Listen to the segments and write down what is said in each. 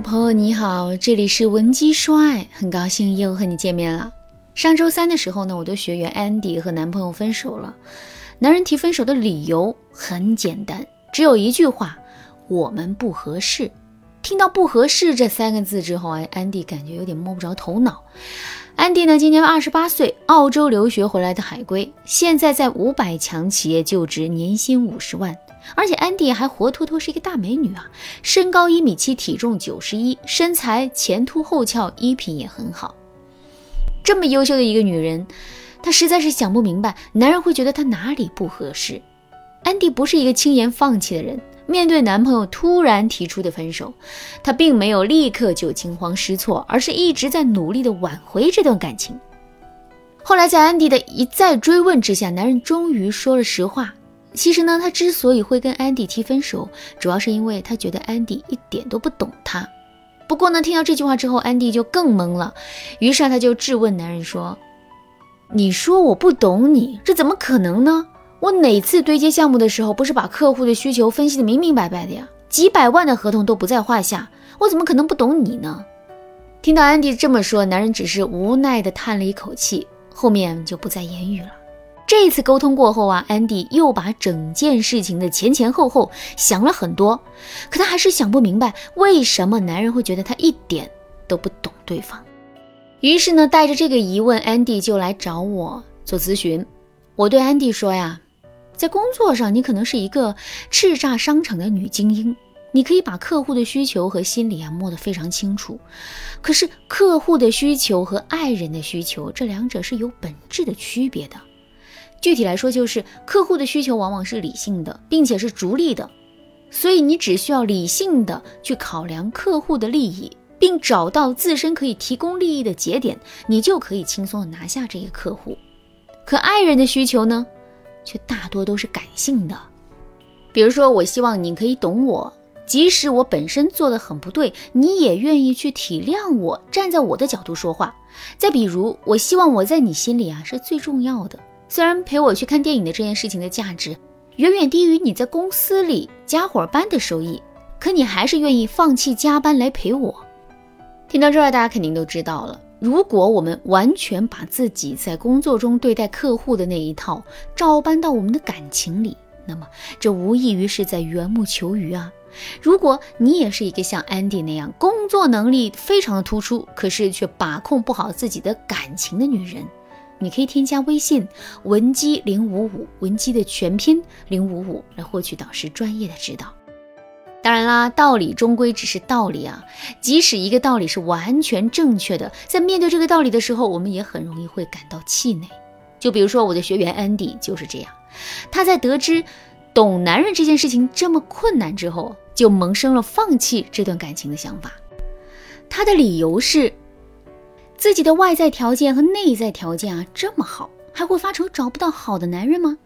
朋友你好，这里是文姬说爱，很高兴又和你见面了。上周三的时候呢，我的学员安迪和男朋友分手了。男人提分手的理由很简单，只有一句话：我们不合适。听到“不合适”这三个字之后，安迪感觉有点摸不着头脑。安迪呢，今年二十八岁，澳洲留学回来的海归，现在在五百强企业就职，年薪五十万。而且安迪还活脱脱是一个大美女啊，身高一米七，体重九十一，身材前凸后翘，衣品也很好。这么优秀的一个女人，她实在是想不明白，男人会觉得她哪里不合适。安迪不是一个轻言放弃的人，面对男朋友突然提出的分手，她并没有立刻就惊慌失措，而是一直在努力的挽回这段感情。后来在安迪的一再追问之下，男人终于说了实话。其实呢，他之所以会跟安迪提分手，主要是因为他觉得安迪一点都不懂他。不过呢，听到这句话之后，安迪就更懵了，于是他就质问男人说：“你说我不懂你，这怎么可能呢？我哪次对接项目的时候，不是把客户的需求分析的明明白白的呀？几百万的合同都不在话下，我怎么可能不懂你呢？”听到安迪这么说，男人只是无奈的叹了一口气，后面就不再言语了。这次沟通过后啊，安迪又把整件事情的前前后后想了很多，可他还是想不明白为什么男人会觉得他一点都不懂对方。于是呢，带着这个疑问，安迪就来找我做咨询。我对安迪说呀，在工作上你可能是一个叱咤商场的女精英，你可以把客户的需求和心理啊摸得非常清楚。可是客户的需求和爱人的需求，这两者是有本质的区别的。具体来说，就是客户的需求往往是理性的，并且是逐利的，所以你只需要理性的去考量客户的利益，并找到自身可以提供利益的节点，你就可以轻松的拿下这个客户。可爱人的需求呢，却大多都是感性的，比如说，我希望你可以懂我，即使我本身做的很不对，你也愿意去体谅我，站在我的角度说话。再比如，我希望我在你心里啊是最重要的。虽然陪我去看电影的这件事情的价值远远低于你在公司里加会儿班的收益，可你还是愿意放弃加班来陪我。听到这儿，大家肯定都知道了。如果我们完全把自己在工作中对待客户的那一套照搬到我们的感情里，那么这无异于是在缘木求鱼啊。如果你也是一个像安迪那样工作能力非常的突出，可是却把控不好自己的感情的女人。你可以添加微信文姬零五五，文姬的全拼零五五，来获取导师专业的指导。当然啦，道理终归只是道理啊。即使一个道理是完全正确的，在面对这个道理的时候，我们也很容易会感到气馁。就比如说我的学员安迪就是这样，他在得知懂男人这件事情这么困难之后，就萌生了放弃这段感情的想法。他的理由是。自己的外在条件和内在条件啊这么好，还会发愁找不到好的男人吗？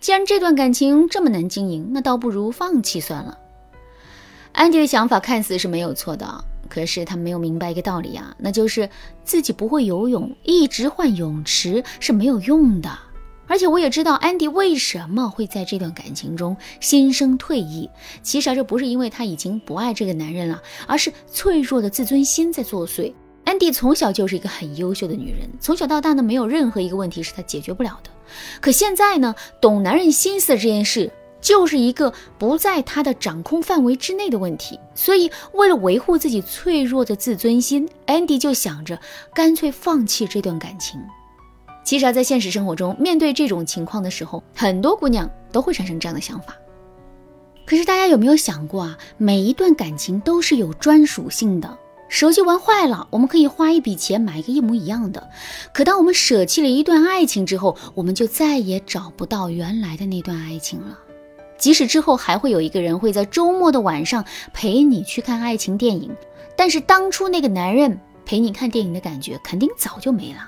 既然这段感情这么难经营，那倒不如放弃算了。安迪的想法看似是没有错的，可是他没有明白一个道理啊，那就是自己不会游泳，一直换泳池是没有用的。而且我也知道安迪为什么会在这段感情中心生退意，其实啊这不是因为他已经不爱这个男人了，而是脆弱的自尊心在作祟。安迪从小就是一个很优秀的女人，从小到大呢，没有任何一个问题是她解决不了的。可现在呢，懂男人心思的这件事，就是一个不在他的掌控范围之内的问题。所以，为了维护自己脆弱的自尊心，安迪就想着干脆放弃这段感情。其实啊，在现实生活中，面对这种情况的时候，很多姑娘都会产生这样的想法。可是，大家有没有想过啊？每一段感情都是有专属性的。手机玩坏了，我们可以花一笔钱买一个一模一样的。可当我们舍弃了一段爱情之后，我们就再也找不到原来的那段爱情了。即使之后还会有一个人会在周末的晚上陪你去看爱情电影，但是当初那个男人陪你看电影的感觉肯定早就没了。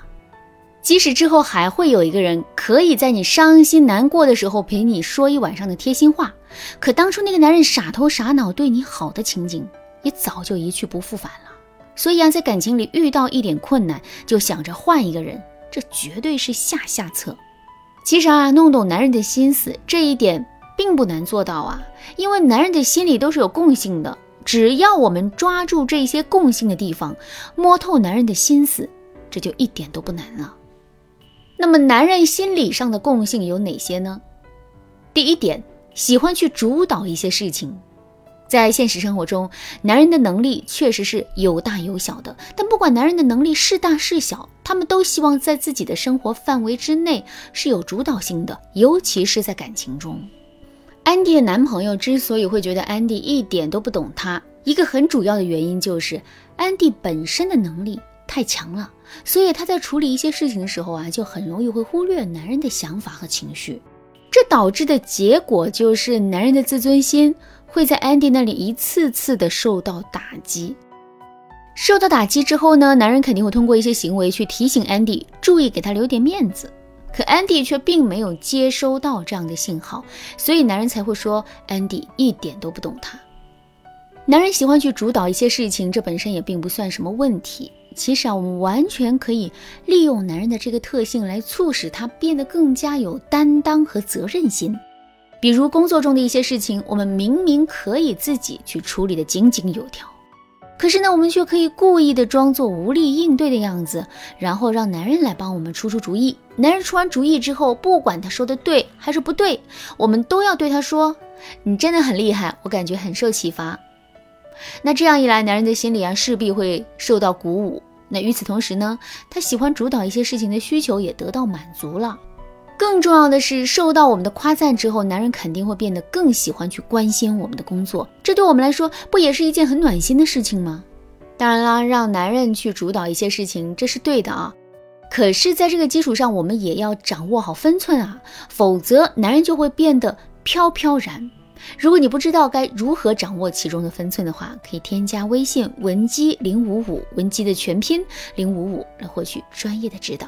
即使之后还会有一个人可以在你伤心难过的时候陪你说一晚上的贴心话，可当初那个男人傻头傻脑对你好的情景也早就一去不复返了。所以啊，在感情里遇到一点困难，就想着换一个人，这绝对是下下策。其实啊，弄懂男人的心思这一点并不难做到啊，因为男人的心里都是有共性的，只要我们抓住这些共性的地方，摸透男人的心思，这就一点都不难了。那么，男人心理上的共性有哪些呢？第一点，喜欢去主导一些事情。在现实生活中，男人的能力确实是有大有小的，但不管男人的能力是大是小，他们都希望在自己的生活范围之内是有主导性的，尤其是在感情中。安迪的男朋友之所以会觉得安迪一点都不懂他，一个很主要的原因就是安迪本身的能力太强了，所以他在处理一些事情的时候啊，就很容易会忽略男人的想法和情绪，这导致的结果就是男人的自尊心。会在安迪那里一次次的受到打击，受到打击之后呢，男人肯定会通过一些行为去提醒安迪注意给他留点面子，可安迪却并没有接收到这样的信号，所以男人才会说安迪一点都不懂他。男人喜欢去主导一些事情，这本身也并不算什么问题。其实啊，我们完全可以利用男人的这个特性来促使他变得更加有担当和责任心。比如工作中的一些事情，我们明明可以自己去处理的井井有条，可是呢，我们却可以故意的装作无力应对的样子，然后让男人来帮我们出出主意。男人出完主意之后，不管他说的对还是不对，我们都要对他说：“你真的很厉害，我感觉很受启发。”那这样一来，男人的心里啊势必会受到鼓舞。那与此同时呢，他喜欢主导一些事情的需求也得到满足了。更重要的是，受到我们的夸赞之后，男人肯定会变得更喜欢去关心我们的工作。这对我们来说，不也是一件很暖心的事情吗？当然啦，让男人去主导一些事情，这是对的啊。可是，在这个基础上，我们也要掌握好分寸啊，否则男人就会变得飘飘然。如果你不知道该如何掌握其中的分寸的话，可以添加微信文姬零五五，文姬的全拼零五五，来获取专业的指导。